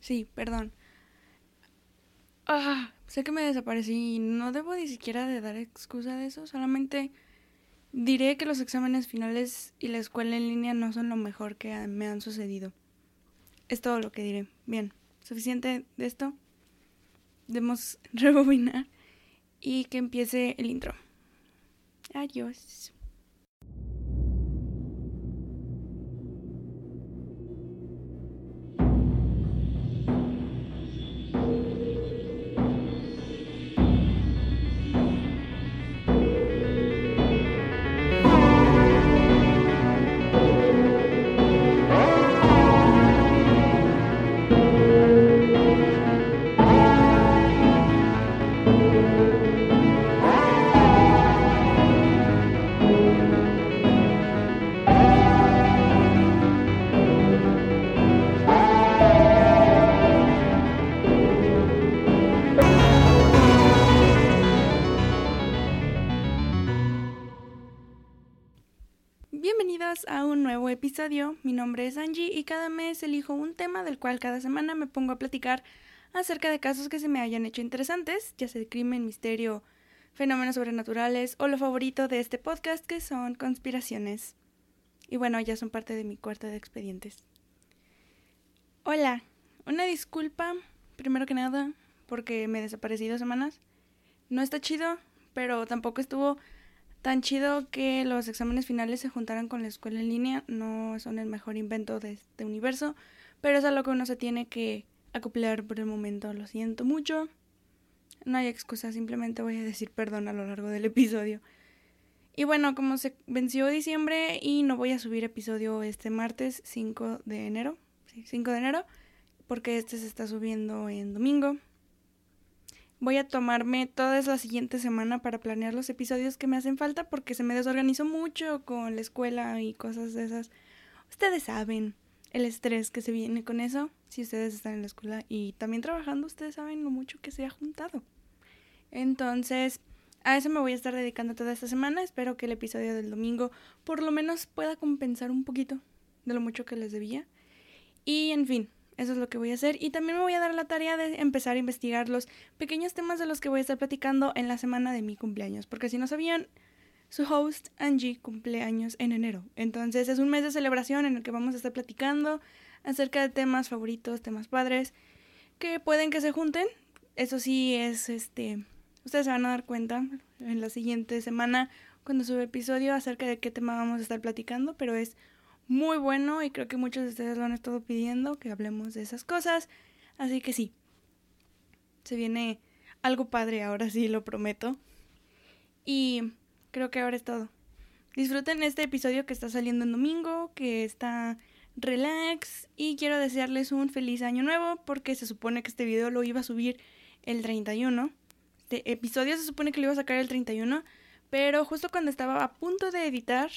Sí, perdón. Ah, sé que me desaparecí y no debo ni siquiera de dar excusa de eso, solamente diré que los exámenes finales y la escuela en línea no son lo mejor que me han sucedido. Es todo lo que diré. Bien, suficiente de esto. Debemos rebobinar y que empiece el intro. Adiós. Episodio. Mi nombre es Angie y cada mes elijo un tema del cual cada semana me pongo a platicar acerca de casos que se me hayan hecho interesantes, ya sea crimen, misterio, fenómenos sobrenaturales o lo favorito de este podcast que son conspiraciones. Y bueno, ya son parte de mi cuarto de expedientes. Hola, una disculpa, primero que nada, porque me desaparecí dos semanas. No está chido, pero tampoco estuvo tan chido que los exámenes finales se juntaran con la escuela en línea. No son el mejor invento de este universo, pero es a lo que uno se tiene que acoplar por el momento. Lo siento mucho. No hay excusa, simplemente voy a decir perdón a lo largo del episodio. Y bueno, como se venció diciembre y no voy a subir episodio este martes 5 de enero, sí, 5 de enero, porque este se está subiendo en domingo. Voy a tomarme toda la siguiente semana para planear los episodios que me hacen falta porque se me desorganizó mucho con la escuela y cosas de esas. Ustedes saben el estrés que se viene con eso. Si ustedes están en la escuela y también trabajando, ustedes saben lo mucho que se ha juntado. Entonces, a eso me voy a estar dedicando toda esta semana. Espero que el episodio del domingo por lo menos pueda compensar un poquito de lo mucho que les debía. Y en fin, eso es lo que voy a hacer. Y también me voy a dar la tarea de empezar a investigar los pequeños temas de los que voy a estar platicando en la semana de mi cumpleaños. Porque si no sabían, su host Angie cumpleaños en enero. Entonces es un mes de celebración en el que vamos a estar platicando acerca de temas favoritos, temas padres, que pueden que se junten. Eso sí es este. Ustedes se van a dar cuenta en la siguiente semana cuando sube episodio acerca de qué tema vamos a estar platicando, pero es muy bueno y creo que muchos de ustedes lo han estado pidiendo que hablemos de esas cosas. Así que sí, se viene algo padre ahora sí, lo prometo. Y creo que ahora es todo. Disfruten este episodio que está saliendo en domingo, que está relax y quiero desearles un feliz año nuevo porque se supone que este video lo iba a subir el 31. Este episodio se supone que lo iba a sacar el 31, pero justo cuando estaba a punto de editar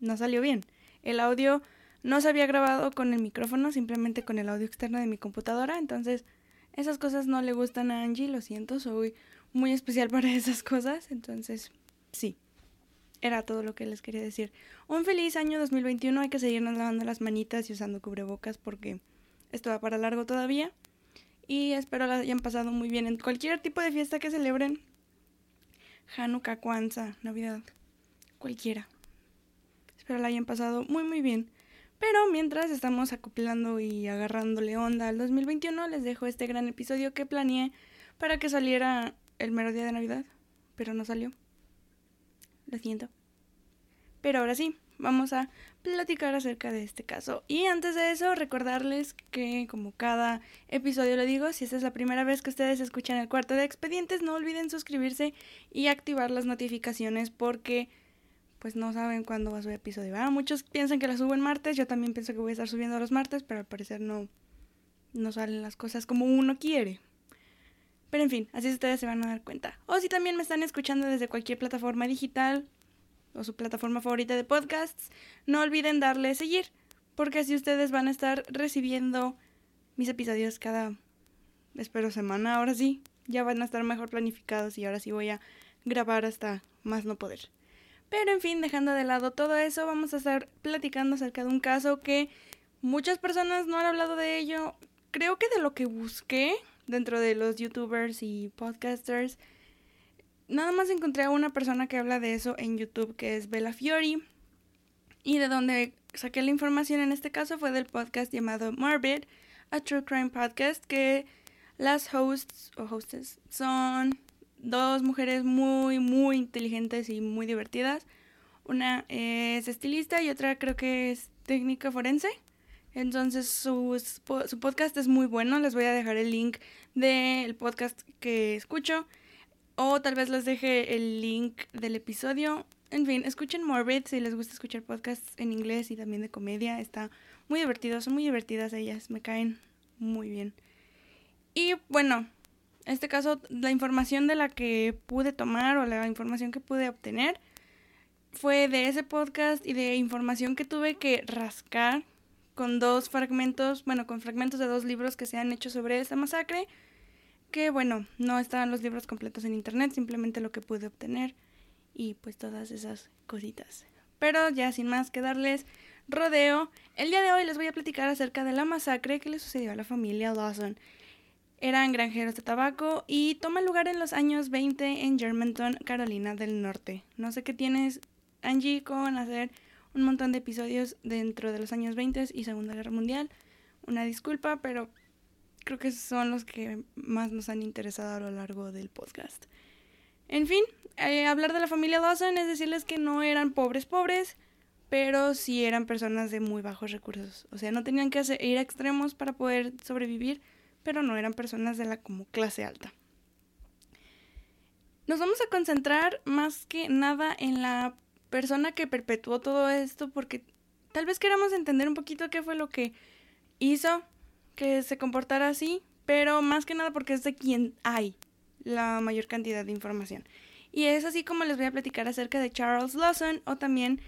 no salió bien. El audio no se había grabado con el micrófono, simplemente con el audio externo de mi computadora. Entonces, esas cosas no le gustan a Angie, lo siento, soy muy especial para esas cosas. Entonces, sí, era todo lo que les quería decir. Un feliz año 2021, hay que seguirnos lavando las manitas y usando cubrebocas porque esto va para largo todavía. Y espero la hayan pasado muy bien en cualquier tipo de fiesta que celebren. Hanukkah, Kwanzaa, Navidad, cualquiera. Espero la hayan pasado muy muy bien. Pero mientras estamos acoplando y agarrándole onda al 2021, les dejo este gran episodio que planeé para que saliera el mero día de Navidad, pero no salió. Lo siento. Pero ahora sí, vamos a platicar acerca de este caso. Y antes de eso, recordarles que como cada episodio le digo, si esta es la primera vez que ustedes escuchan el cuarto de expedientes, no olviden suscribirse y activar las notificaciones porque pues no saben cuándo va a subir episodio. Ah, muchos piensan que la subo en martes, yo también pienso que voy a estar subiendo los martes, pero al parecer no, no salen las cosas como uno quiere. Pero en fin, así ustedes se van a dar cuenta. O si también me están escuchando desde cualquier plataforma digital o su plataforma favorita de podcasts, no olviden darle seguir, porque así ustedes van a estar recibiendo mis episodios cada, espero, semana. Ahora sí, ya van a estar mejor planificados y ahora sí voy a grabar hasta más no poder. Pero en fin, dejando de lado todo eso, vamos a estar platicando acerca de un caso que Muchas personas no han hablado de ello. Creo que de lo que busqué dentro de los youtubers y podcasters, nada más encontré a una persona que habla de eso en YouTube, que es Bella Fiori. Y de donde saqué la información en este caso fue del podcast llamado Morbid, a True Crime Podcast, que las hosts o hostess son dos mujeres muy, muy inteligentes y muy divertidas. Una es estilista y otra creo que es técnica forense. Entonces su, su podcast es muy bueno. Les voy a dejar el link del podcast que escucho. O tal vez les deje el link del episodio. En fin, escuchen Morbid si les gusta escuchar podcasts en inglés y también de comedia. Está muy divertido, son muy divertidas ellas, me caen muy bien. Y bueno, en este caso, la información de la que pude tomar o la información que pude obtener fue de ese podcast y de información que tuve que rascar con dos fragmentos, bueno, con fragmentos de dos libros que se han hecho sobre esta masacre, que bueno, no estaban los libros completos en internet, simplemente lo que pude obtener y pues todas esas cositas. Pero ya sin más que darles rodeo, el día de hoy les voy a platicar acerca de la masacre que le sucedió a la familia Lawson. Eran granjeros de tabaco y toma lugar en los años 20 en Germantown, Carolina del Norte. No sé qué tienes, Angie, con hacer un montón de episodios dentro de los años 20 y Segunda Guerra Mundial. Una disculpa, pero creo que son los que más nos han interesado a lo largo del podcast. En fin, eh, hablar de la familia Dawson es decirles que no eran pobres pobres, pero sí eran personas de muy bajos recursos. O sea, no tenían que ir a extremos para poder sobrevivir, pero no eran personas de la como clase alta. Nos vamos a concentrar más que nada en la persona que perpetuó todo esto porque tal vez queramos entender un poquito qué fue lo que hizo que se comportara así, pero más que nada porque es de quien hay la mayor cantidad de información. Y es así como les voy a platicar acerca de Charles Lawson o también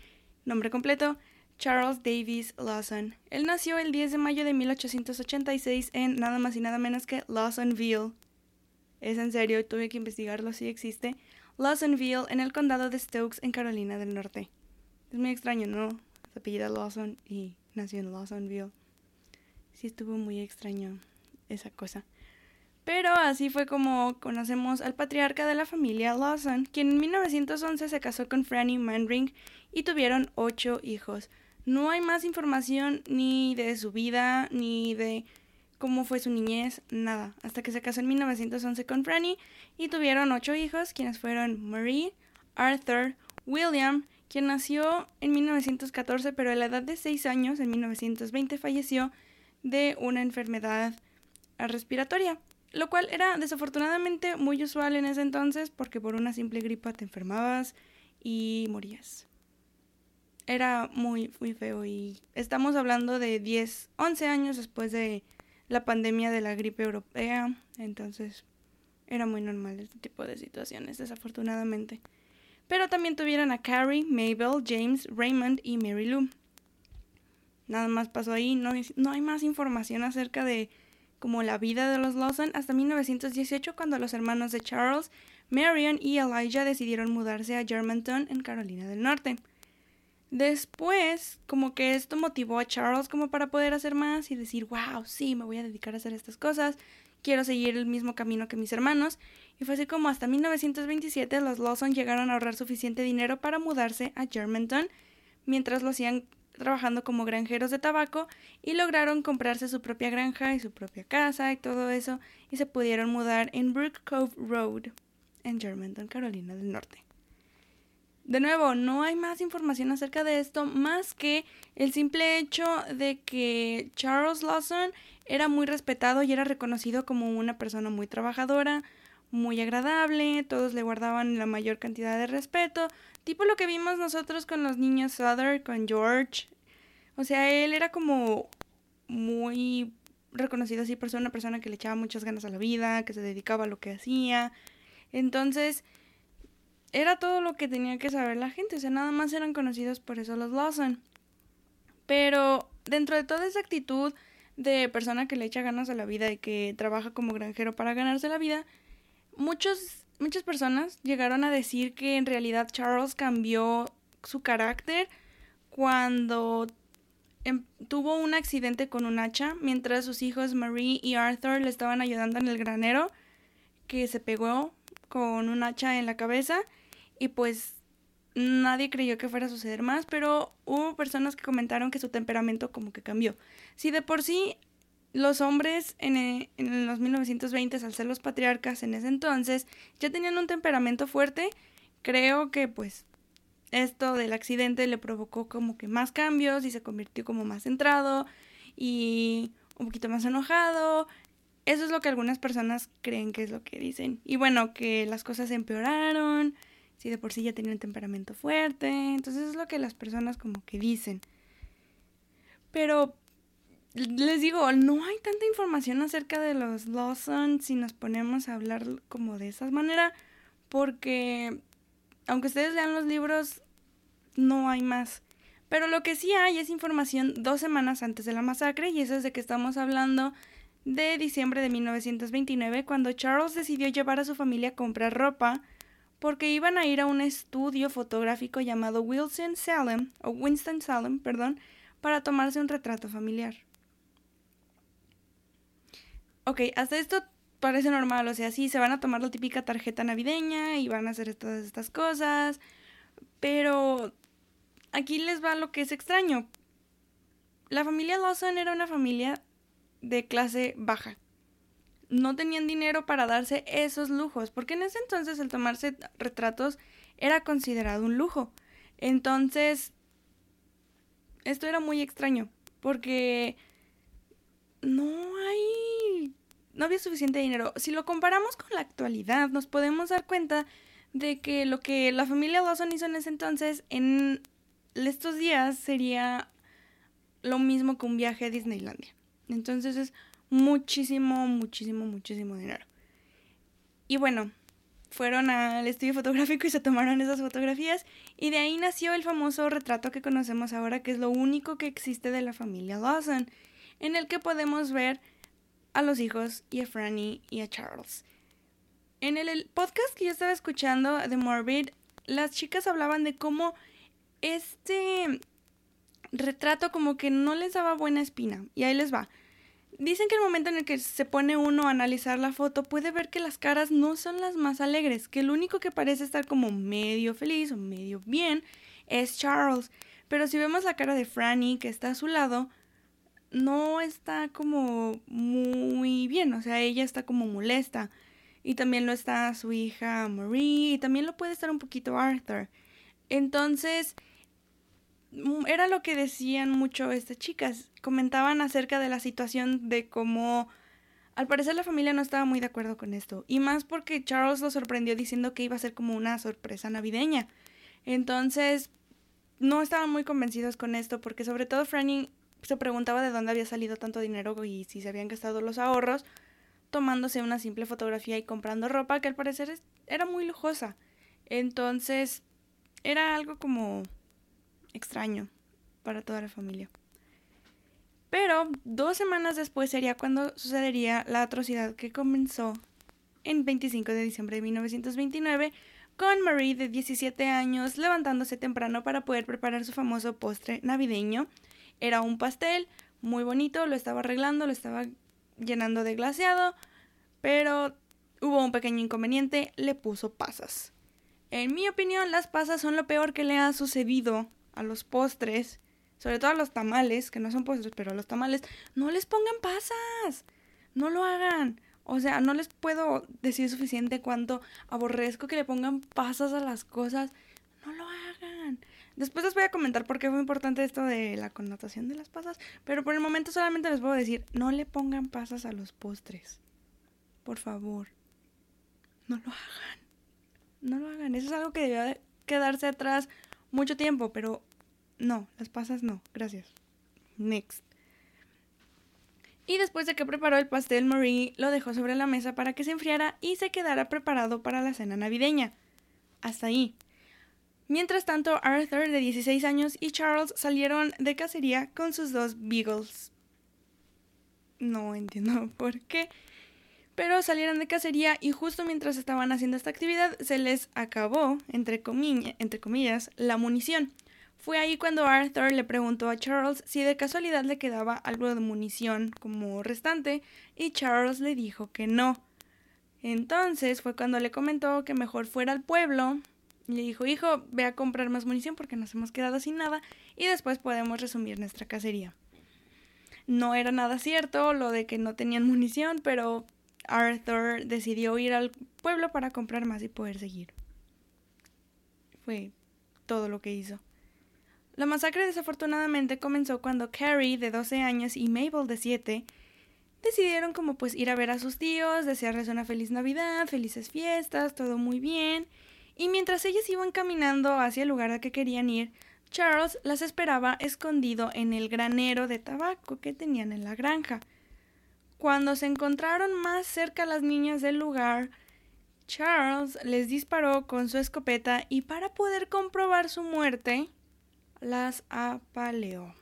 nombre completo Charles Davis Lawson. Él nació el 10 de mayo de 1886 en nada más y nada menos que Lawsonville. Es en serio, tuve que investigarlo si existe. Lawsonville, en el condado de Stokes, en Carolina del Norte. Es muy extraño, ¿no? Se apellida Lawson y nació en Lawsonville. Sí estuvo muy extraño esa cosa. Pero así fue como conocemos al patriarca de la familia Lawson, quien en 1911 se casó con Franny Manring y tuvieron ocho hijos. No hay más información ni de su vida, ni de cómo fue su niñez, nada, hasta que se casó en 1911 con Franny y tuvieron ocho hijos, quienes fueron Marie, Arthur, William, quien nació en 1914, pero a la edad de seis años, en 1920, falleció de una enfermedad respiratoria, lo cual era desafortunadamente muy usual en ese entonces porque por una simple gripa te enfermabas y morías. Era muy, muy feo y estamos hablando de 10, 11 años después de la pandemia de la gripe europea, entonces era muy normal este tipo de situaciones, desafortunadamente. Pero también tuvieron a Carrie, Mabel, James, Raymond y Mary Lou. Nada más pasó ahí, no, no hay más información acerca de como la vida de los Lawson hasta 1918 cuando los hermanos de Charles, Marion y Elijah decidieron mudarse a Germantown en Carolina del Norte. Después, como que esto motivó a Charles como para poder hacer más y decir, wow, sí, me voy a dedicar a hacer estas cosas, quiero seguir el mismo camino que mis hermanos. Y fue así como hasta 1927 los Lawson llegaron a ahorrar suficiente dinero para mudarse a Germantown, mientras lo hacían trabajando como granjeros de tabaco y lograron comprarse su propia granja y su propia casa y todo eso y se pudieron mudar en Brook Cove Road en Germantown, Carolina del Norte. De nuevo, no hay más información acerca de esto más que el simple hecho de que Charles Lawson era muy respetado y era reconocido como una persona muy trabajadora, muy agradable, todos le guardaban la mayor cantidad de respeto, tipo lo que vimos nosotros con los niños Sutter, con George. O sea, él era como muy reconocido así por ser una persona que le echaba muchas ganas a la vida, que se dedicaba a lo que hacía. Entonces, era todo lo que tenía que saber la gente, o sea, nada más eran conocidos por eso los Lawson. Pero dentro de toda esa actitud de persona que le echa ganas a la vida y que trabaja como granjero para ganarse la vida, muchos, muchas personas llegaron a decir que en realidad Charles cambió su carácter cuando em, tuvo un accidente con un hacha mientras sus hijos Marie y Arthur le estaban ayudando en el granero, que se pegó con un hacha en la cabeza y pues nadie creyó que fuera a suceder más, pero hubo personas que comentaron que su temperamento como que cambió. Si de por sí los hombres en, eh, en, los 1920, al ser los patriarcas en ese entonces, ya tenían un temperamento fuerte, creo que pues esto del accidente le provocó como que más cambios y se convirtió como más centrado y un poquito más enojado. Eso es lo que algunas personas creen que es lo que dicen. Y bueno, que las cosas empeoraron, si de por sí ya tenía un temperamento fuerte. Entonces es lo que las personas como que dicen. Pero les digo, no hay tanta información acerca de los Lawson si nos ponemos a hablar como de esa manera, porque aunque ustedes lean los libros, no hay más. Pero lo que sí hay es información dos semanas antes de la masacre, y eso es de que estamos hablando de diciembre de 1929, cuando Charles decidió llevar a su familia a comprar ropa, porque iban a ir a un estudio fotográfico llamado Wilson Salem, o Winston Salem, perdón, para tomarse un retrato familiar. Ok, hasta esto parece normal, o sea, sí, se van a tomar la típica tarjeta navideña y van a hacer todas estas cosas, pero aquí les va lo que es extraño. La familia Lawson era una familia de clase baja. No tenían dinero para darse esos lujos, porque en ese entonces el tomarse retratos era considerado un lujo. Entonces, esto era muy extraño, porque no hay no había suficiente dinero. Si lo comparamos con la actualidad, nos podemos dar cuenta de que lo que la familia Lawson hizo en ese entonces, en estos días, sería lo mismo que un viaje a Disneylandia. Entonces es muchísimo, muchísimo, muchísimo dinero. Y bueno, fueron al estudio fotográfico y se tomaron esas fotografías y de ahí nació el famoso retrato que conocemos ahora, que es lo único que existe de la familia Lawson, en el que podemos ver a los hijos y a Franny y a Charles. En el, podcast que yo estaba escuchando de Morbid, las chicas hablaban de cómo este retrato como que no les daba buena espina. Y ahí les va. Dicen que el momento en el que se pone uno a analizar la foto puede ver que las caras no son las más alegres, que el único que parece estar como medio feliz o medio bien es Charles. Pero si vemos la cara de Franny que está a su lado, no está como muy bien, o sea, ella está como molesta. Y también lo está su hija Marie, y también lo puede estar un poquito Arthur. Entonces, era lo que decían mucho estas chicas. Comentaban acerca de la situación de cómo al parecer la familia no estaba muy de acuerdo con esto. Y más porque Charles lo sorprendió diciendo que iba a ser como una sorpresa navideña. Entonces, no estaban muy convencidos con esto porque sobre todo Franny se preguntaba de dónde había salido tanto dinero y si se habían gastado los ahorros tomándose una simple fotografía y comprando ropa que al parecer era muy lujosa. Entonces era algo como extraño para toda la familia. Pero dos semanas después sería cuando sucedería la atrocidad que comenzó en 25 de diciembre de 1929 con Marie de 17 años levantándose temprano para poder preparar su famoso postre navideño era un pastel muy bonito, lo estaba arreglando, lo estaba llenando de glaseado, pero hubo un pequeño inconveniente, le puso pasas. En mi opinión, las pasas son lo peor que le ha sucedido a los postres, sobre todo a los tamales, que no son postres, pero a los tamales, no les pongan pasas, no lo hagan. O sea, no les puedo decir suficiente cuánto aborrezco que le pongan pasas a las cosas. No lo hagan. Después les voy a comentar por qué fue importante esto de la connotación de las pasas, pero por el momento solamente les puedo decir, no le pongan pasas a los postres. Por favor. No lo hagan. No lo hagan. Eso es algo que debió quedarse atrás mucho tiempo, pero no, las pasas no. Gracias. Next. Y después de que preparó el pastel, Marie lo dejó sobre la mesa para que se enfriara y se quedara preparado para la cena navideña. Hasta ahí. Mientras tanto, Arthur, de 16 años, y Charles salieron de cacería con sus dos beagles. No entiendo por qué. Pero salieron de cacería y justo mientras estaban haciendo esta actividad se les acabó, entre, entre comillas, la munición. Fue ahí cuando Arthur le preguntó a Charles si de casualidad le quedaba algo de munición como restante y Charles le dijo que no. Entonces fue cuando le comentó que mejor fuera al pueblo. Y le dijo, hijo, ve a comprar más munición porque nos hemos quedado sin nada y después podemos resumir nuestra cacería. No era nada cierto lo de que no tenían munición, pero Arthur decidió ir al pueblo para comprar más y poder seguir. Fue todo lo que hizo. La masacre desafortunadamente comenzó cuando Carrie, de 12 años, y Mabel, de 7, decidieron como pues ir a ver a sus tíos, desearles una feliz Navidad, felices fiestas, todo muy bien. Y mientras ellas iban caminando hacia el lugar al que querían ir, Charles las esperaba escondido en el granero de tabaco que tenían en la granja. Cuando se encontraron más cerca las niñas del lugar, Charles les disparó con su escopeta y para poder comprobar su muerte, las apaleó.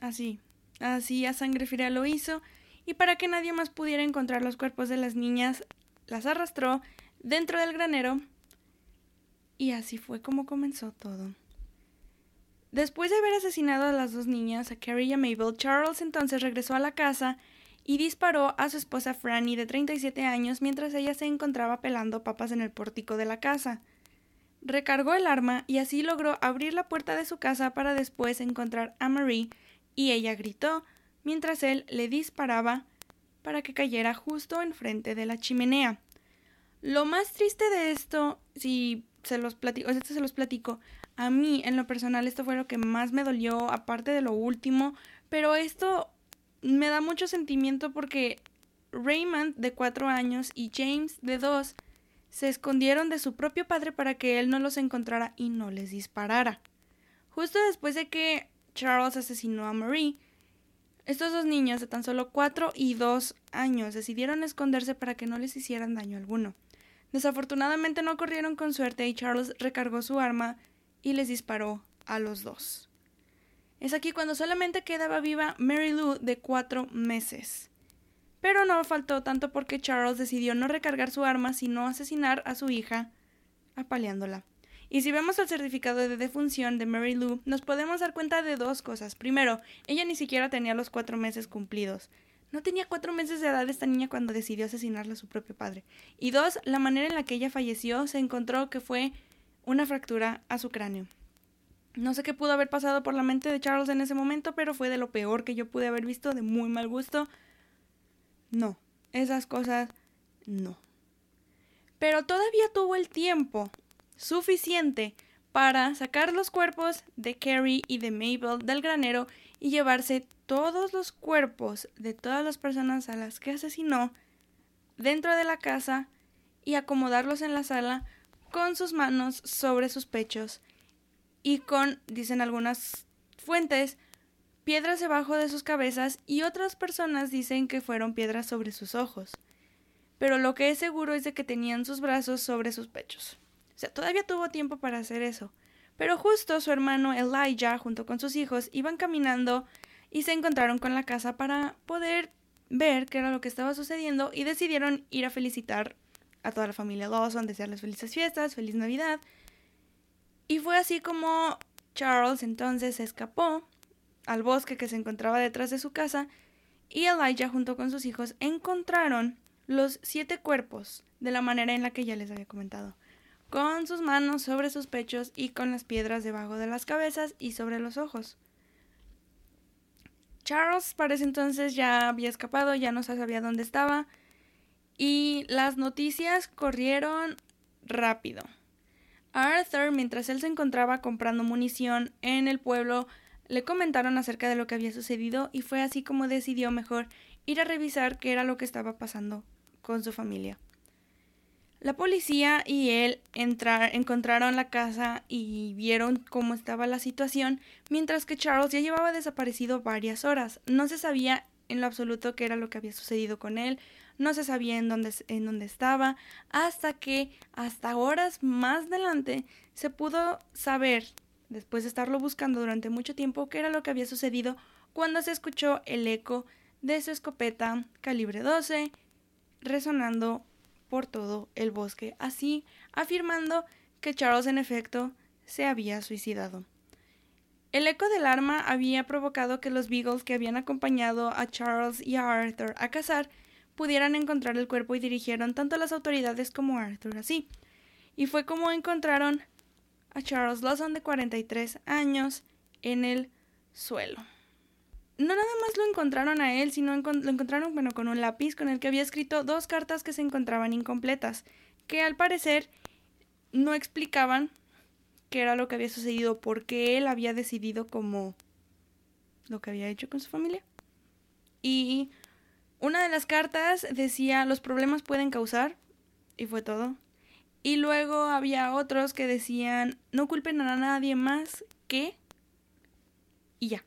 Así, así a sangre fría lo hizo, y para que nadie más pudiera encontrar los cuerpos de las niñas, las arrastró dentro del granero, y así fue como comenzó todo. Después de haber asesinado a las dos niñas, a Carrie y a Mabel, Charles entonces regresó a la casa y disparó a su esposa Franny de 37 años mientras ella se encontraba pelando papas en el pórtico de la casa. Recargó el arma y así logró abrir la puerta de su casa para después encontrar a Marie y ella gritó mientras él le disparaba para que cayera justo enfrente de la chimenea. Lo más triste de esto, si se los platico, esto se los platico, a mí, en lo personal, esto fue lo que más me dolió, aparte de lo último, pero esto me da mucho sentimiento porque Raymond, de cuatro años, y James, de dos, se escondieron de su propio padre para que él no los encontrara y no les disparara. Justo después de que Charles asesinó a Marie, estos dos niños de tan solo cuatro y dos años decidieron esconderse para que no les hicieran daño alguno. Desafortunadamente no corrieron con suerte y Charles recargó su arma y les disparó a los dos. Es aquí cuando solamente quedaba viva Mary Lou de cuatro meses. Pero no faltó tanto porque Charles decidió no recargar su arma sino asesinar a su hija, apaleándola. Y si vemos el certificado de defunción de Mary Lou, nos podemos dar cuenta de dos cosas. Primero, ella ni siquiera tenía los cuatro meses cumplidos. No tenía cuatro meses de edad esta niña cuando decidió asesinarle a su propio padre. Y dos, la manera en la que ella falleció se encontró que fue una fractura a su cráneo. No sé qué pudo haber pasado por la mente de Charles en ese momento, pero fue de lo peor que yo pude haber visto, de muy mal gusto. No, esas cosas no. Pero todavía tuvo el tiempo suficiente para sacar los cuerpos de Carrie y de Mabel del granero y llevarse todos los cuerpos de todas las personas a las que asesinó dentro de la casa y acomodarlos en la sala con sus manos sobre sus pechos y con, dicen algunas fuentes, piedras debajo de sus cabezas y otras personas dicen que fueron piedras sobre sus ojos. Pero lo que es seguro es de que tenían sus brazos sobre sus pechos. O sea, todavía tuvo tiempo para hacer eso. Pero justo su hermano Elijah, junto con sus hijos, iban caminando y se encontraron con la casa para poder ver qué era lo que estaba sucediendo y decidieron ir a felicitar a toda la familia Lawson, desearles felices fiestas, feliz Navidad. Y fue así como Charles entonces escapó al bosque que se encontraba detrás de su casa y Elijah junto con sus hijos encontraron los siete cuerpos de la manera en la que ya les había comentado, con sus manos sobre sus pechos y con las piedras debajo de las cabezas y sobre los ojos. Charles parece entonces ya había escapado, ya no sabía dónde estaba, y las noticias corrieron rápido. Arthur, mientras él se encontraba comprando munición en el pueblo, le comentaron acerca de lo que había sucedido y fue así como decidió mejor ir a revisar qué era lo que estaba pasando con su familia. La policía y él encontraron la casa y vieron cómo estaba la situación, mientras que Charles ya llevaba desaparecido varias horas. No se sabía en lo absoluto qué era lo que había sucedido con él, no se sabía en dónde, en dónde estaba, hasta que hasta horas más adelante se pudo saber, después de estarlo buscando durante mucho tiempo, qué era lo que había sucedido cuando se escuchó el eco de su escopeta calibre 12 resonando por todo el bosque, así afirmando que Charles en efecto se había suicidado. El eco del arma había provocado que los Beagles que habían acompañado a Charles y a Arthur a cazar pudieran encontrar el cuerpo y dirigieron tanto a las autoridades como a Arthur así. Y fue como encontraron a Charles Lawson de 43 años en el suelo. No nada más lo encontraron a él, sino lo encontraron bueno, con un lápiz con el que había escrito dos cartas que se encontraban incompletas, que al parecer no explicaban qué era lo que había sucedido, porque él había decidido como lo que había hecho con su familia. Y una de las cartas decía los problemas pueden causar, y fue todo. Y luego había otros que decían no culpen a nadie más que... Y ya.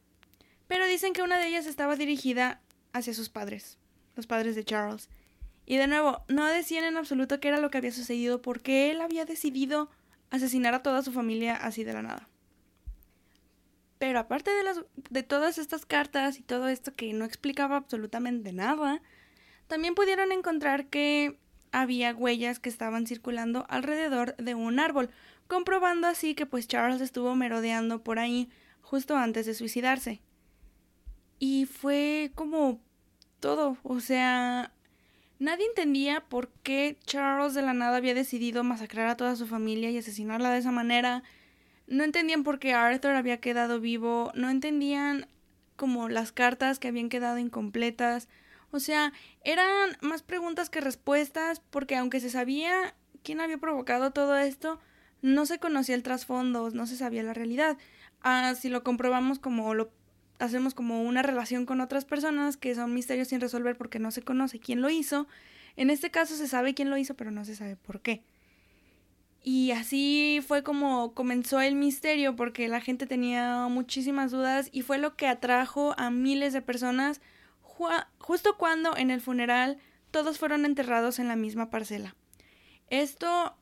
Pero dicen que una de ellas estaba dirigida hacia sus padres, los padres de Charles. Y de nuevo, no decían en absoluto qué era lo que había sucedido porque él había decidido asesinar a toda su familia así de la nada. Pero aparte de, las, de todas estas cartas y todo esto que no explicaba absolutamente nada, también pudieron encontrar que había huellas que estaban circulando alrededor de un árbol, comprobando así que pues Charles estuvo merodeando por ahí justo antes de suicidarse. Y fue como todo, o sea, Nadie entendía por qué Charles de la nada había decidido masacrar a toda su familia y asesinarla de esa manera. No entendían por qué Arthur había quedado vivo. No entendían como las cartas que habían quedado incompletas. O sea, eran más preguntas que respuestas porque aunque se sabía quién había provocado todo esto, no se conocía el trasfondo, no se sabía la realidad. Ah, si lo comprobamos como lo hacemos como una relación con otras personas que son misterios sin resolver porque no se conoce quién lo hizo. En este caso se sabe quién lo hizo, pero no se sabe por qué. Y así fue como comenzó el misterio porque la gente tenía muchísimas dudas y fue lo que atrajo a miles de personas justo cuando en el funeral todos fueron enterrados en la misma parcela. Esto,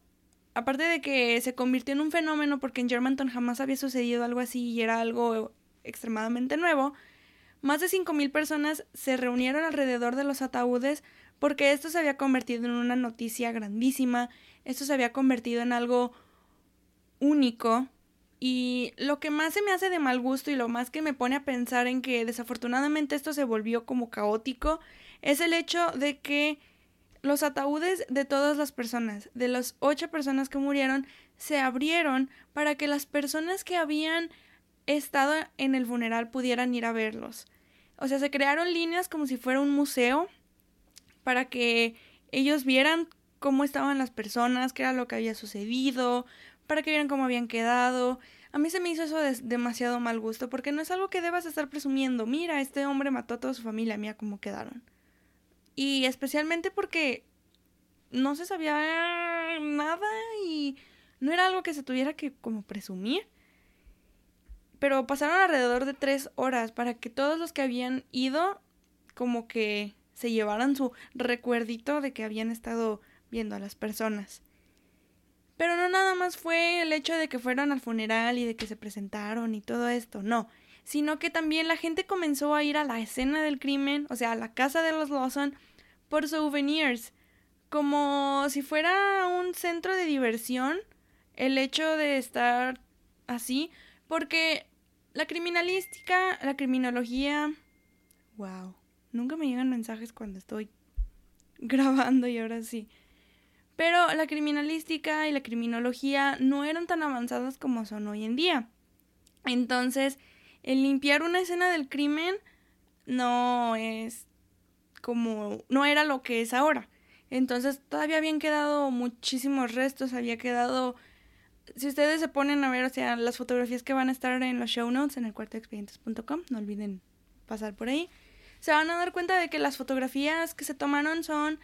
aparte de que se convirtió en un fenómeno porque en Germantown jamás había sucedido algo así y era algo extremadamente nuevo, más de 5.000 personas se reunieron alrededor de los ataúdes porque esto se había convertido en una noticia grandísima, esto se había convertido en algo único y lo que más se me hace de mal gusto y lo más que me pone a pensar en que desafortunadamente esto se volvió como caótico es el hecho de que los ataúdes de todas las personas, de las ocho personas que murieron, se abrieron para que las personas que habían estado en el funeral pudieran ir a verlos. O sea, se crearon líneas como si fuera un museo para que ellos vieran cómo estaban las personas, qué era lo que había sucedido, para que vieran cómo habían quedado. A mí se me hizo eso de demasiado mal gusto, porque no es algo que debas estar presumiendo. Mira, este hombre mató a toda su familia, mira cómo quedaron. Y especialmente porque no se sabía nada y no era algo que se tuviera que como presumir pero pasaron alrededor de tres horas para que todos los que habían ido como que se llevaran su recuerdito de que habían estado viendo a las personas. Pero no nada más fue el hecho de que fueron al funeral y de que se presentaron y todo esto, no, sino que también la gente comenzó a ir a la escena del crimen, o sea, a la casa de los Lawson, por souvenirs, como si fuera un centro de diversión el hecho de estar así, porque la criminalística, la criminología. Wow. Nunca me llegan mensajes cuando estoy grabando y ahora sí. Pero la criminalística y la criminología no eran tan avanzadas como son hoy en día. Entonces, el limpiar una escena del crimen no es como no era lo que es ahora. Entonces, todavía habían quedado muchísimos restos, había quedado si ustedes se ponen a ver, o sea, las fotografías que van a estar en los show notes en el cuartoexpedientes.com, no olviden pasar por ahí, se van a dar cuenta de que las fotografías que se tomaron son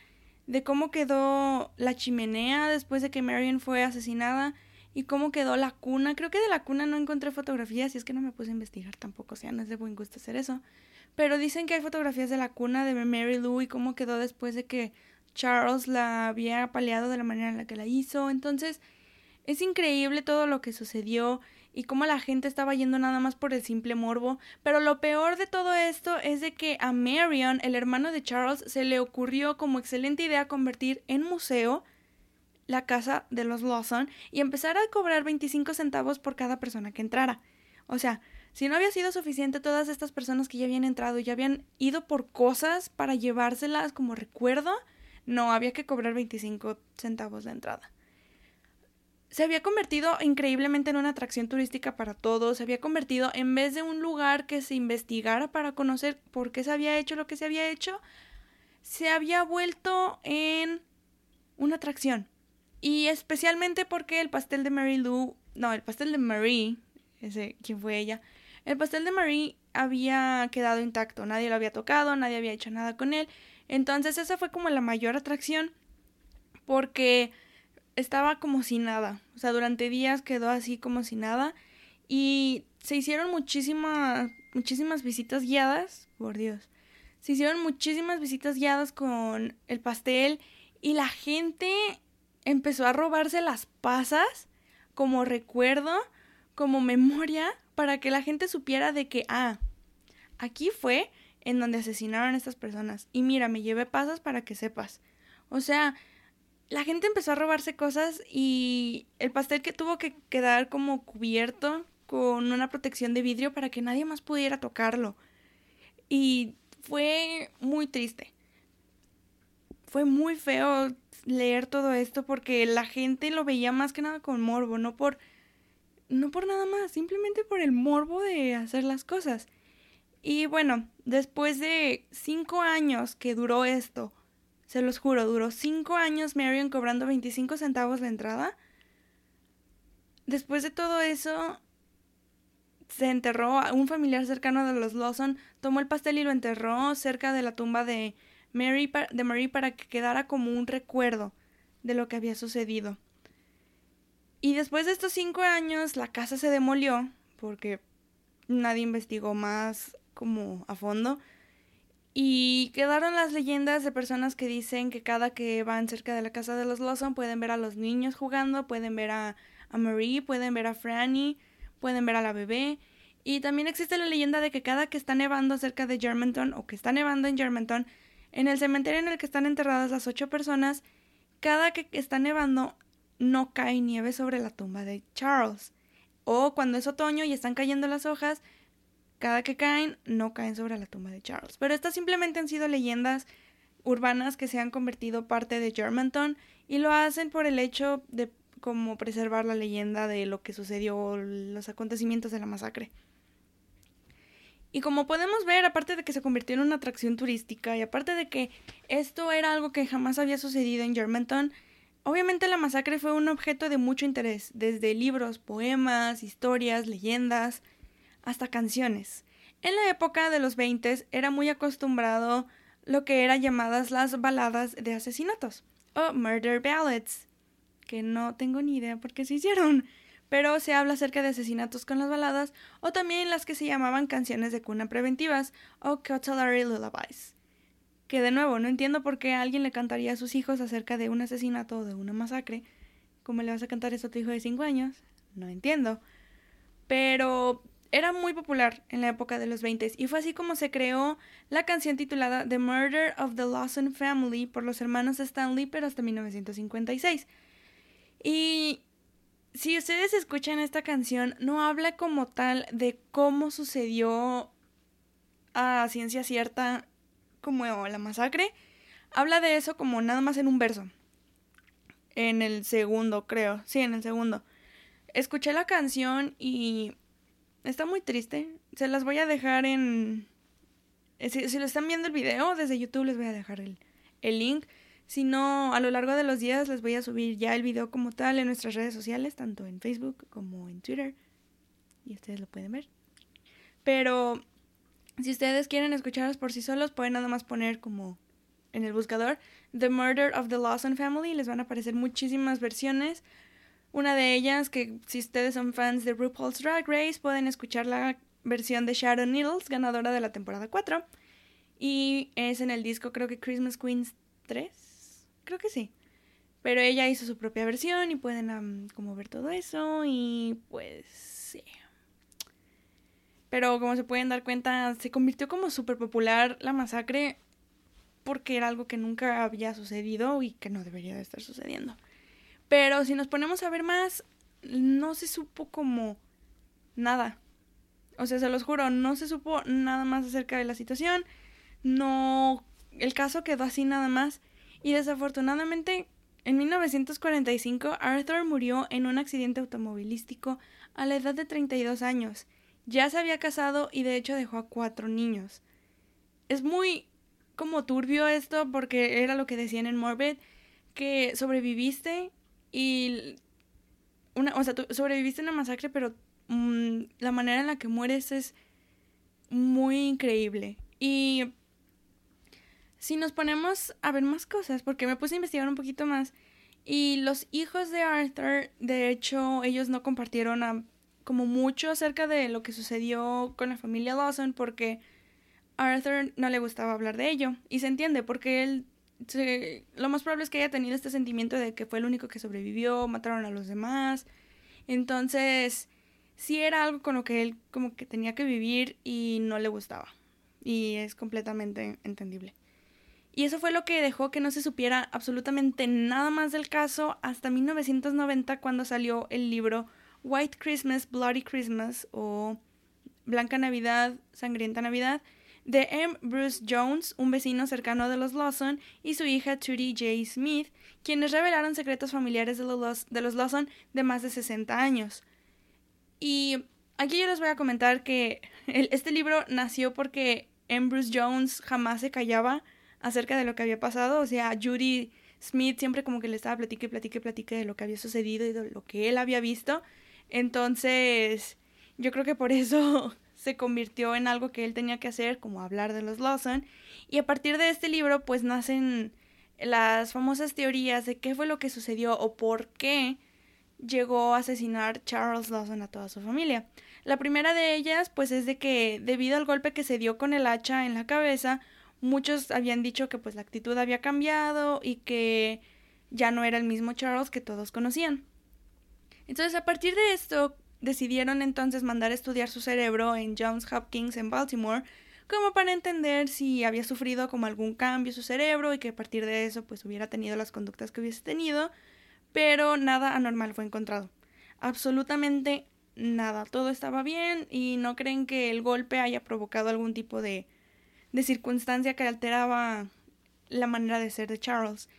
de cómo quedó la chimenea después de que Marion fue asesinada y cómo quedó la cuna. Creo que de la cuna no encontré fotografías y es que no me puse a investigar tampoco, o sea, no es de buen gusto hacer eso. Pero dicen que hay fotografías de la cuna de Mary Lou y cómo quedó después de que Charles la había apaleado de la manera en la que la hizo. Entonces, es increíble todo lo que sucedió y cómo la gente estaba yendo nada más por el simple morbo, pero lo peor de todo esto es de que a Marion, el hermano de Charles, se le ocurrió como excelente idea convertir en museo la casa de los Lawson y empezar a cobrar 25 centavos por cada persona que entrara. O sea, si no había sido suficiente todas estas personas que ya habían entrado y ya habían ido por cosas para llevárselas como recuerdo, no, había que cobrar 25 centavos de entrada. Se había convertido increíblemente en una atracción turística para todos, se había convertido en vez de un lugar que se investigara para conocer por qué se había hecho lo que se había hecho, se había vuelto en una atracción. Y especialmente porque el pastel de Mary Lou, no, el pastel de Marie, ese, ¿quién fue ella? El pastel de Marie había quedado intacto, nadie lo había tocado, nadie había hecho nada con él. Entonces esa fue como la mayor atracción porque estaba como si nada. O sea, durante días quedó así como si nada. Y se hicieron muchísimas, muchísimas visitas guiadas, por Dios. Se hicieron muchísimas visitas guiadas con el pastel y la gente empezó a robarse las pasas como recuerdo, como memoria, para que la gente supiera de que, ah, aquí fue en donde asesinaron a estas personas. Y mira, me llevé pasas para que sepas. O sea, la gente empezó a robarse cosas y el pastel que tuvo que quedar como cubierto con una protección de vidrio para que nadie más pudiera tocarlo. Y fue muy triste. Fue muy feo leer todo esto porque la gente lo veía más que nada con morbo, no por no por nada más, simplemente por el morbo de hacer las cosas. Y bueno, después de cinco años que duró esto, se los juro, duró cinco años Marion cobrando 25 centavos la entrada. Después de todo eso, se enterró un familiar cercano de los Lawson, tomó el pastel y lo enterró cerca de la tumba de Mary, de Marie para que quedara como un recuerdo de lo que había sucedido. Y después de estos cinco años, la casa se demolió porque nadie investigó más como a fondo. Y quedaron las leyendas de personas que dicen que cada que van cerca de la casa de los Lawson pueden ver a los niños jugando, pueden ver a, a Marie, pueden ver a Franny, pueden ver a la bebé. Y también existe la leyenda de que cada que está nevando cerca de Germantown o que está nevando en Germantown, en el cementerio en el que están enterradas las ocho personas, cada que está nevando no cae nieve sobre la tumba de Charles. O cuando es otoño y están cayendo las hojas, cada que caen, no caen sobre la tumba de Charles. Pero estas simplemente han sido leyendas urbanas que se han convertido parte de Germantown y lo hacen por el hecho de como preservar la leyenda de lo que sucedió, los acontecimientos de la masacre. Y como podemos ver, aparte de que se convirtió en una atracción turística y aparte de que esto era algo que jamás había sucedido en Germantown, obviamente la masacre fue un objeto de mucho interés, desde libros, poemas, historias, leyendas, hasta canciones. En la época de los 20 era muy acostumbrado lo que eran llamadas las baladas de asesinatos o murder ballads, que no tengo ni idea por qué se hicieron, pero se habla acerca de asesinatos con las baladas o también las que se llamaban canciones de cuna preventivas o cutlery lullabies. Que de nuevo, no entiendo por qué alguien le cantaría a sus hijos acerca de un asesinato o de una masacre. ¿Cómo le vas a cantar eso a tu hijo de 5 años? No entiendo. Pero era muy popular en la época de los 20 y fue así como se creó la canción titulada The Murder of the Lawson Family por los hermanos Stanley, pero hasta 1956. Y si ustedes escuchan esta canción, no habla como tal de cómo sucedió a ciencia cierta como la masacre. Habla de eso como nada más en un verso. En el segundo, creo. Sí, en el segundo. Escuché la canción y Está muy triste. Se las voy a dejar en... Eh, si, lo están viendo el video, desde YouTube les voy a dejar el, el link. Si no, a lo largo de los días les voy a subir ya el video como tal en nuestras redes sociales, tanto en Facebook como en Twitter. Y ustedes lo pueden ver. Pero si ustedes quieren escucharlos por sí solos, pueden nada más poner como en el buscador The Murder of the Lawson Family. Les van a aparecer muchísimas versiones. Una de ellas, que si ustedes son fans de RuPaul's Drag Race, pueden escuchar la versión de Sharon Needles, ganadora de la temporada 4. Y es en el disco, creo que Christmas Queens 3. Creo que sí. Pero ella hizo su propia versión y pueden como ver todo eso y pues sí. Pero como se pueden dar cuenta, se convirtió como súper popular la masacre porque era algo que nunca había sucedido y que no debería de estar sucediendo. Pero si nos ponemos a ver más, no se supo como nada. O sea, se los juro, no se supo nada más acerca de la situación. No, el caso quedó así nada más. Y desafortunadamente, en 1945, Arthur murió en un accidente automovilístico a la edad de 32 años. Ya se había casado y de hecho dejó a cuatro niños. Es muy como turbio esto porque era lo que decían en Morbid, que sobreviviste y una, o sea, tú sobreviviste a una masacre, pero mm, la manera en la que mueres es muy increíble. Y si nos ponemos a ver más cosas, porque me puse a investigar un poquito más, y los hijos de Arthur, de hecho, ellos no compartieron como mucho acerca de lo que sucedió con la familia Lawson, porque Arthur no le gustaba hablar de ello. Y se entiende, porque él lo más probable es que haya tenido este sentimiento de que fue el único que sobrevivió, mataron a los demás. Entonces, sí era algo con lo que él como que tenía que vivir y no le gustaba. Y es completamente entendible. Y eso fue lo que dejó que no se supiera absolutamente nada más del caso hasta 1990 cuando salió el libro White Christmas, Bloody Christmas o Blanca Navidad, Sangrienta Navidad de M. Bruce Jones, un vecino cercano de los Lawson, y su hija Trudy J. Smith, quienes revelaron secretos familiares de los, de los Lawson de más de 60 años. Y aquí yo les voy a comentar que este libro nació porque M. Bruce Jones jamás se callaba acerca de lo que había pasado. O sea, Judy Smith siempre como que le estaba platique, platique, platique de lo que había sucedido y de lo que él había visto. Entonces, yo creo que por eso se convirtió en algo que él tenía que hacer, como hablar de los Lawson. Y a partir de este libro, pues nacen las famosas teorías de qué fue lo que sucedió o por qué llegó a asesinar Charles Lawson a toda su familia. La primera de ellas, pues es de que debido al golpe que se dio con el hacha en la cabeza, muchos habían dicho que pues la actitud había cambiado y que ya no era el mismo Charles que todos conocían. Entonces, a partir de esto, decidieron entonces mandar a estudiar su cerebro en Johns Hopkins en Baltimore, como para entender si había sufrido como algún cambio su cerebro y que a partir de eso pues hubiera tenido las conductas que hubiese tenido, pero nada anormal fue encontrado. Absolutamente nada, todo estaba bien y no creen que el golpe haya provocado algún tipo de de circunstancia que alteraba la manera de ser de Charles.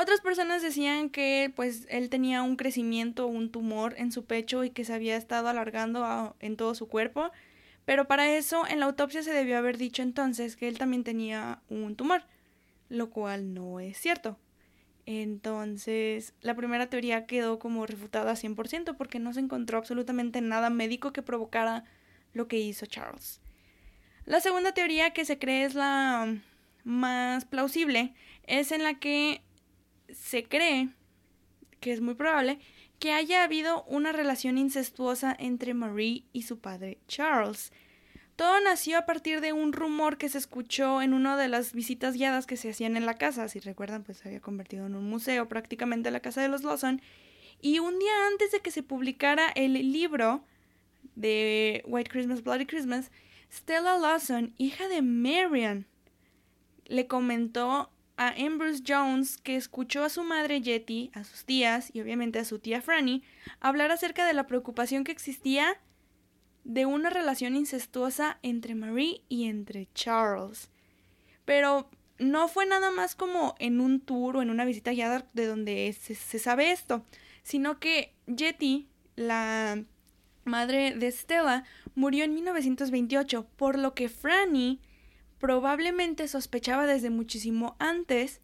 Otras personas decían que pues él tenía un crecimiento, un tumor en su pecho y que se había estado alargando en todo su cuerpo, pero para eso en la autopsia se debió haber dicho entonces que él también tenía un tumor, lo cual no es cierto. Entonces, la primera teoría quedó como refutada 100% porque no se encontró absolutamente nada médico que provocara lo que hizo Charles. La segunda teoría que se cree es la más plausible es en la que se cree que es muy probable que haya habido una relación incestuosa entre Marie y su padre Charles. Todo nació a partir de un rumor que se escuchó en una de las visitas guiadas que se hacían en la casa. Si recuerdan, pues se había convertido en un museo prácticamente la casa de los Lawson. Y un día antes de que se publicara el libro de White Christmas, Bloody Christmas, Stella Lawson, hija de Marian, le comentó a Ambrose Jones que escuchó a su madre Jetty, a sus tías y obviamente a su tía Franny hablar acerca de la preocupación que existía de una relación incestuosa entre Marie y entre Charles. Pero no fue nada más como en un tour o en una visita guiada de donde se, se sabe esto, sino que Jetty, la madre de Stella, murió en 1928, por lo que Franny probablemente sospechaba desde muchísimo antes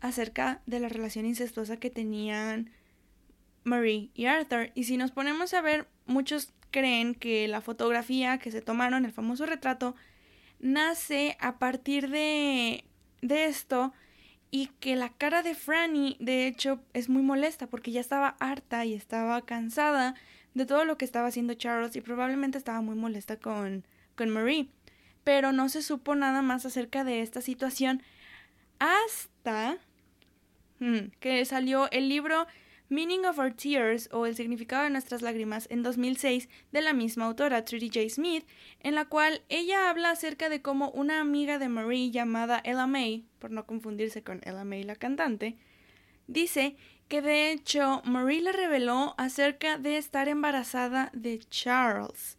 acerca de la relación incestuosa que tenían Marie y Arthur. Y si nos ponemos a ver, muchos creen que la fotografía que se tomaron, el famoso retrato, nace a partir de, de esto y que la cara de Franny de hecho es muy molesta porque ya estaba harta y estaba cansada de todo lo que estaba haciendo Charles y probablemente estaba muy molesta con, con Marie. Pero no se supo nada más acerca de esta situación hasta hmm, que salió el libro Meaning of Our Tears o El significado de nuestras lágrimas en 2006 de la misma autora, Trudy J. Smith, en la cual ella habla acerca de cómo una amiga de Marie llamada Ella May, por no confundirse con Ella May la cantante, dice que de hecho Marie le reveló acerca de estar embarazada de Charles.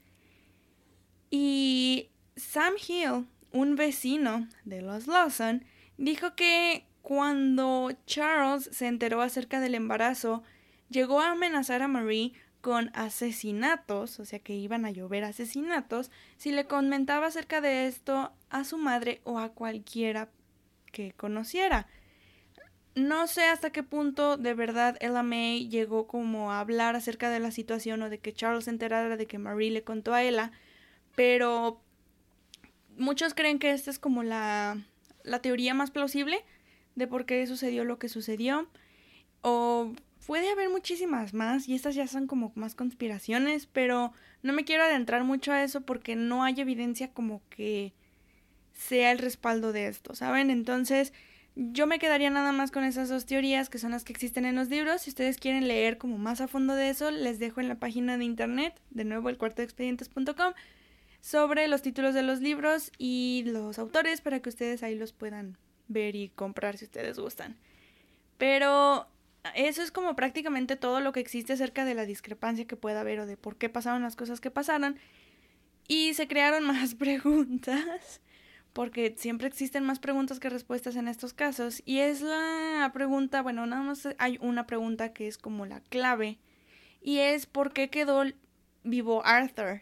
Y Sam Hill, un vecino de los Lawson, dijo que cuando Charles se enteró acerca del embarazo, llegó a amenazar a Marie con asesinatos, o sea que iban a llover asesinatos, si le comentaba acerca de esto a su madre o a cualquiera que conociera. No sé hasta qué punto de verdad Ella May llegó como a hablar acerca de la situación o de que Charles se enterara de que Marie le contó a Ella, pero muchos creen que esta es como la, la teoría más plausible de por qué sucedió lo que sucedió. O puede haber muchísimas más y estas ya son como más conspiraciones, pero no me quiero adentrar mucho a eso porque no hay evidencia como que sea el respaldo de esto, ¿saben? Entonces, yo me quedaría nada más con esas dos teorías que son las que existen en los libros. Si ustedes quieren leer como más a fondo de eso, les dejo en la página de internet, de nuevo el cuarto de expedientes.com, sobre los títulos de los libros y los autores para que ustedes ahí los puedan ver y comprar si ustedes gustan. Pero eso es como prácticamente todo lo que existe acerca de la discrepancia que pueda haber o de por qué pasaron las cosas que pasaron. Y se crearon más preguntas, porque siempre existen más preguntas que respuestas en estos casos. Y es la pregunta, bueno, nada más hay una pregunta que es como la clave. Y es por qué quedó vivo Arthur.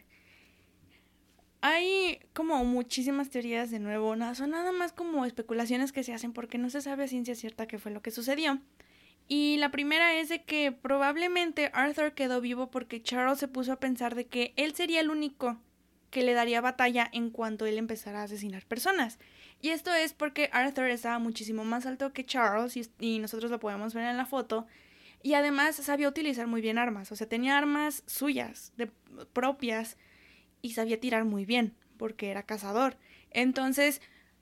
Hay como muchísimas teorías de nuevo, nada, son nada más como especulaciones que se hacen porque no se sabe a ciencia cierta qué fue lo que sucedió. Y la primera es de que probablemente Arthur quedó vivo porque Charles se puso a pensar de que él sería el único que le daría batalla en cuanto él empezara a asesinar personas. Y esto es porque Arthur estaba muchísimo más alto que Charles y, nosotros lo podemos ver en la foto. Y además sabía utilizar muy bien armas, o sea, tenía armas suyas, de, propias, y sabía tirar muy bien, porque era cazador. Entonces,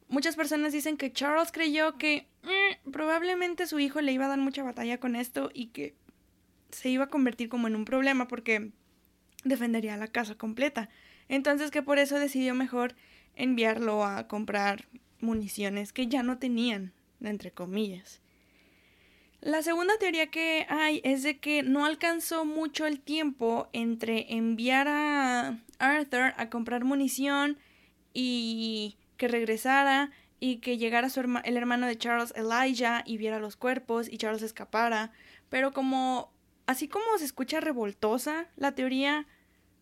Muchas personas dicen que Charles creyó que mm, probablemente su hijo le iba a dar mucha batalla con esto y que se iba a convertir como en un problema porque defendería la casa completa. Entonces que por eso decidió mejor enviarlo a comprar municiones que ya no tenían, entre comillas. La segunda teoría que hay es de que no alcanzó mucho el tiempo entre enviar a Arthur a comprar munición y que regresara y que llegara su el hermano de Charles, Elijah, y viera los cuerpos y Charles escapara. Pero como, así como se escucha revoltosa la teoría,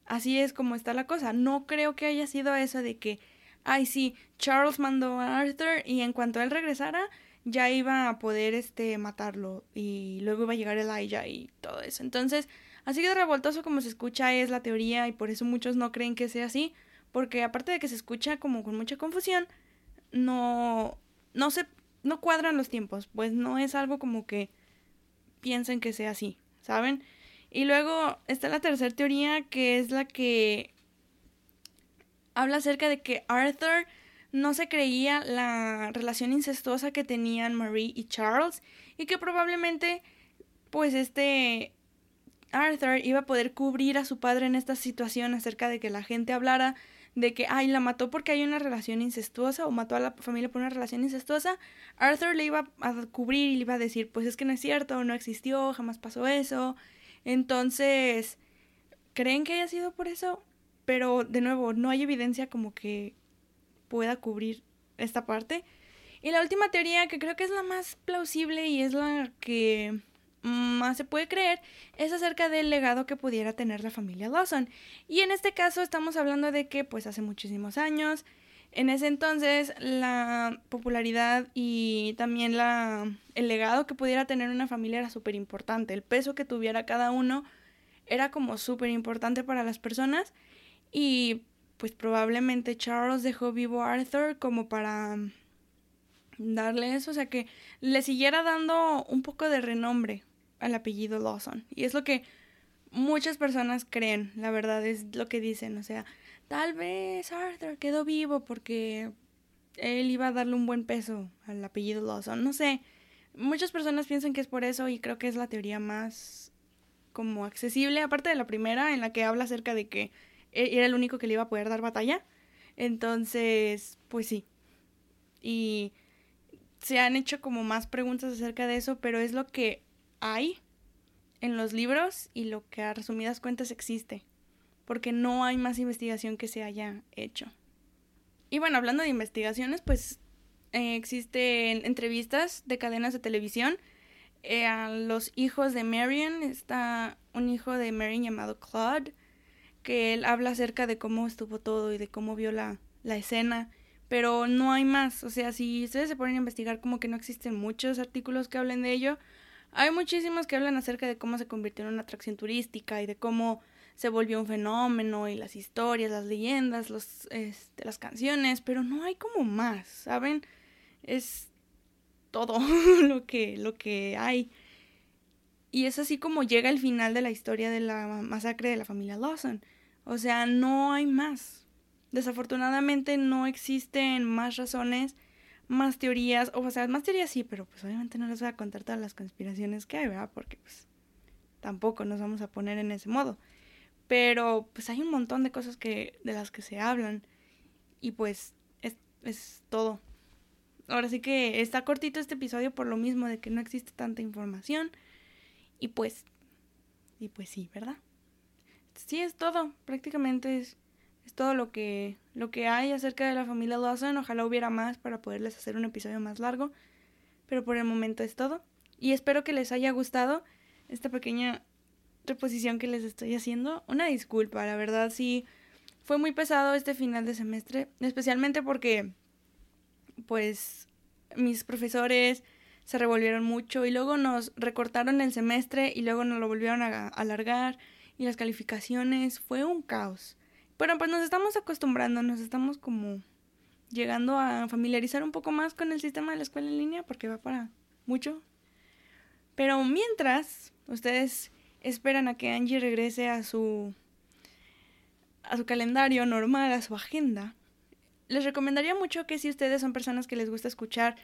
así es como está la cosa. No creo que haya sido eso de que, ay, sí, Charles mandó a Arthur y en cuanto él regresara, ya iba a poder este matarlo y luego iba a llegar Elijah y todo eso. Entonces, así de revoltoso como se escucha es la teoría y por eso muchos no creen que sea así, porque aparte de que se escucha como con mucha confusión, no, no se, no cuadran los tiempos, pues no es algo como que piensen que sea así, ¿saben? Y luego está la tercera teoría, que es la que habla acerca de que Arthur no se creía la relación incestuosa que tenían Marie y Charles y que probablemente pues este Arthur iba a poder cubrir a su padre en esta situación acerca de que la gente hablara de que, ay, la mató porque hay una relación incestuosa o mató a la familia por una relación incestuosa, Arthur le iba a cubrir y le iba a decir, pues es que no es cierto, no existió, jamás pasó eso. Entonces, ¿creen que haya sido por eso? Pero, de nuevo, no hay evidencia como que pueda cubrir esta parte. Y la última teoría, que creo que es la más plausible y es la que más se puede creer es acerca del legado que pudiera tener la familia Lawson. Y en este caso estamos hablando de que pues hace muchísimos años, en ese entonces la popularidad y también la, el legado que pudiera tener una familia era súper importante. El peso que tuviera cada uno era como súper importante para las personas y pues probablemente Charles dejó vivo a Arthur como para darle eso, o sea que le siguiera dando un poco de renombre al apellido Lawson. Y es lo que muchas personas creen, la verdad es lo que dicen. O sea, tal vez Arthur quedó vivo porque él iba a darle un buen peso al apellido Lawson. No sé, muchas personas piensan que es por eso y creo que es la teoría más como accesible, aparte de la primera en la que habla acerca de que era el único que le iba a poder dar batalla. Entonces, pues sí. Y se han hecho como más preguntas acerca de eso, pero es lo que hay en los libros y lo que a resumidas cuentas existe, porque no hay más investigación que se haya hecho. Y bueno, hablando de investigaciones, pues eh, existen entrevistas de cadenas de televisión eh, a los hijos de Marion. Está un hijo de Marion llamado Claude, que él habla acerca de cómo estuvo todo y de cómo vio la, la escena. Pero no hay más. O sea, si ustedes se ponen a investigar, como que no existen muchos artículos que hablen de ello. Hay muchísimos que hablan acerca de cómo se convirtió en una atracción turística y de cómo se volvió un fenómeno y las historias, las leyendas, los, este, las canciones, pero no hay como más, ¿saben? Es todo lo que, lo que hay. Y es así como llega el final de la historia de la masacre de la familia Lawson. O sea, no hay más. Desafortunadamente no existen más razones, más teorías, o sea, más teorías sí, pero pues obviamente no les voy a contar todas las conspiraciones que hay, ¿verdad? Porque pues tampoco nos vamos a poner en ese modo. Pero pues hay un montón de cosas que de las que se hablan y pues es, es todo. Ahora sí que está cortito este episodio por lo mismo de que no existe tanta información y pues y pues sí, ¿verdad? Sí es todo, prácticamente es, es todo lo que lo que hay acerca de la familia Lawson. Ojalá hubiera más para poderles hacer un episodio más largo, pero por el momento es todo y espero que les haya gustado esta pequeña reposición que les estoy haciendo. Una disculpa, la verdad sí fue muy pesado este final de semestre, especialmente porque pues mis profesores se revolvieron mucho y luego nos recortaron el semestre y luego nos lo volvieron a alargar y las calificaciones fue un caos. Pero pues nos estamos acostumbrando, nos estamos como llegando a familiarizar un poco más con el sistema de la escuela en línea porque va para mucho. Pero mientras ustedes esperan a que Angie regrese a su a su calendario normal, a su agenda, les recomendaría mucho que si ustedes son personas que les gusta escuchar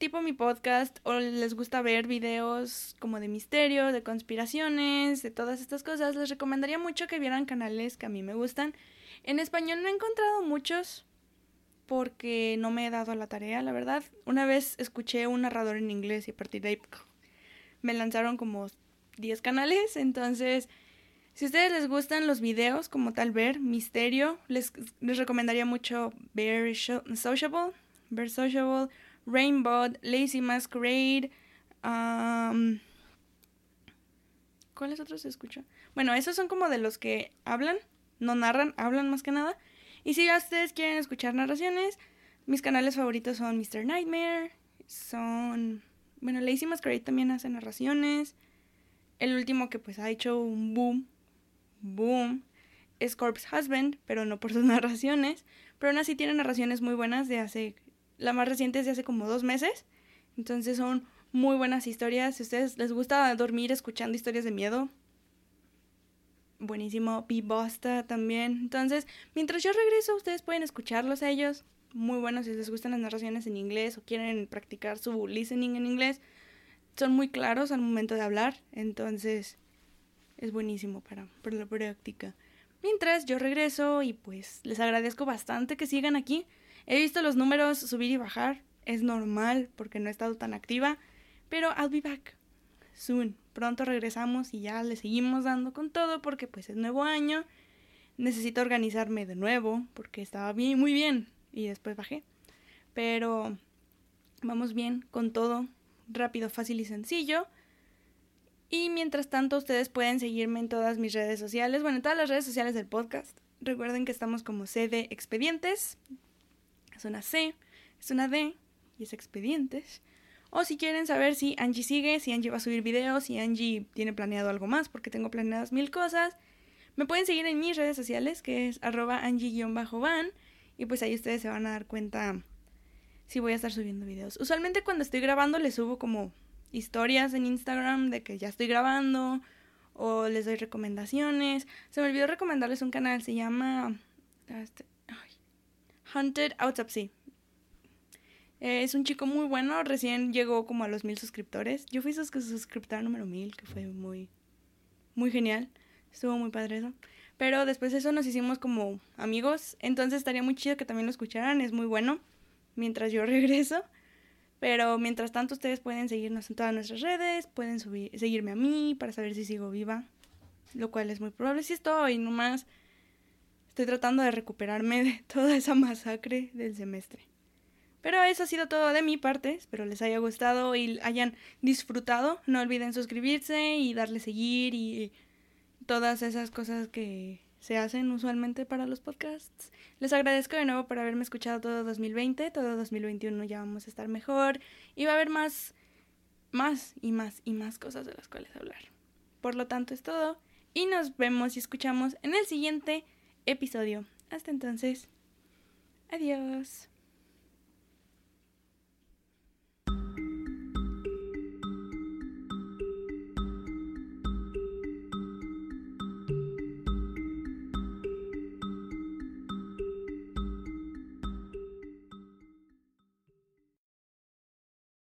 tipo mi podcast o les gusta ver videos como de misterio, de conspiraciones, de todas estas cosas, les recomendaría mucho que vieran canales que a mí me gustan. En español no he encontrado muchos porque no me he dado la tarea, la verdad. Una vez escuché un narrador en inglés y a partir de ahí me lanzaron como 10 canales, entonces si a ustedes les gustan los videos como tal ver misterio, les, les recomendaría mucho ver Sociable, ver Sociable, Rainbow, Lazy Masquerade, um, ¿cuáles otros se? Bueno, esos son como de los que hablan, no narran, hablan más que nada. Y si ustedes quieren escuchar narraciones, mis canales favoritos son Mr. Nightmare, son... Bueno, Lazy Masquerade también hace narraciones. El último que pues ha hecho un boom, boom, es Corpse Husband, pero no por sus narraciones. Pero aún así tiene narraciones muy buenas de hace... La más reciente es de hace como dos meses. Entonces son muy buenas historias. Si ustedes les gusta dormir escuchando historias de miedo, buenísimo. Bosta también. Entonces, mientras yo regreso, ustedes pueden escucharlos a ellos. Muy buenos si les gustan las narraciones en inglés o quieren practicar su listening en inglés son muy claros al momento de hablar, entonces es buenísimo para, para la práctica. Mientras yo regreso y pues les agradezco bastante que sigan aquí. He visto los números subir y bajar, es normal porque no he estado tan activa, pero I'll be back soon. Pronto regresamos y ya le seguimos dando con todo porque pues es nuevo año. Necesito organizarme de nuevo porque estaba bien, muy bien y después bajé. Pero vamos bien con todo rápido, fácil y sencillo. Y mientras tanto, ustedes pueden seguirme en todas mis redes sociales, bueno, en todas las redes sociales del podcast. Recuerden que estamos como C de Expedientes. Es una C, es una D y es Expedientes. O si quieren saber si Angie sigue, si Angie va a subir videos, si Angie tiene planeado algo más, porque tengo planeadas mil cosas, me pueden seguir en mis redes sociales, que es arroba Angie-van. Y pues ahí ustedes se van a dar cuenta sí voy a estar subiendo videos. Usualmente cuando estoy grabando les subo como historias en Instagram de que ya estoy grabando o les doy recomendaciones. Se me olvidó recomendarles un canal, se llama este, Hunted Autopsy. es un chico muy bueno, recién llegó como a los mil suscriptores. Yo fui su suscriptor número mil, que fue muy, muy genial. Estuvo muy padre eso. Pero después de eso nos hicimos como amigos. Entonces estaría muy chido que también lo escucharan, es muy bueno mientras yo regreso. Pero mientras tanto ustedes pueden seguirnos en todas nuestras redes, pueden seguirme a mí para saber si sigo viva, lo cual es muy probable si estoy, nomás estoy tratando de recuperarme de toda esa masacre del semestre. Pero eso ha sido todo de mi parte, espero les haya gustado y hayan disfrutado. No olviden suscribirse y darle seguir y todas esas cosas que se hacen usualmente para los podcasts. Les agradezco de nuevo por haberme escuchado todo 2020, todo 2021 ya vamos a estar mejor y va a haber más, más y más y más cosas de las cuales hablar. Por lo tanto es todo y nos vemos y escuchamos en el siguiente episodio. Hasta entonces, adiós.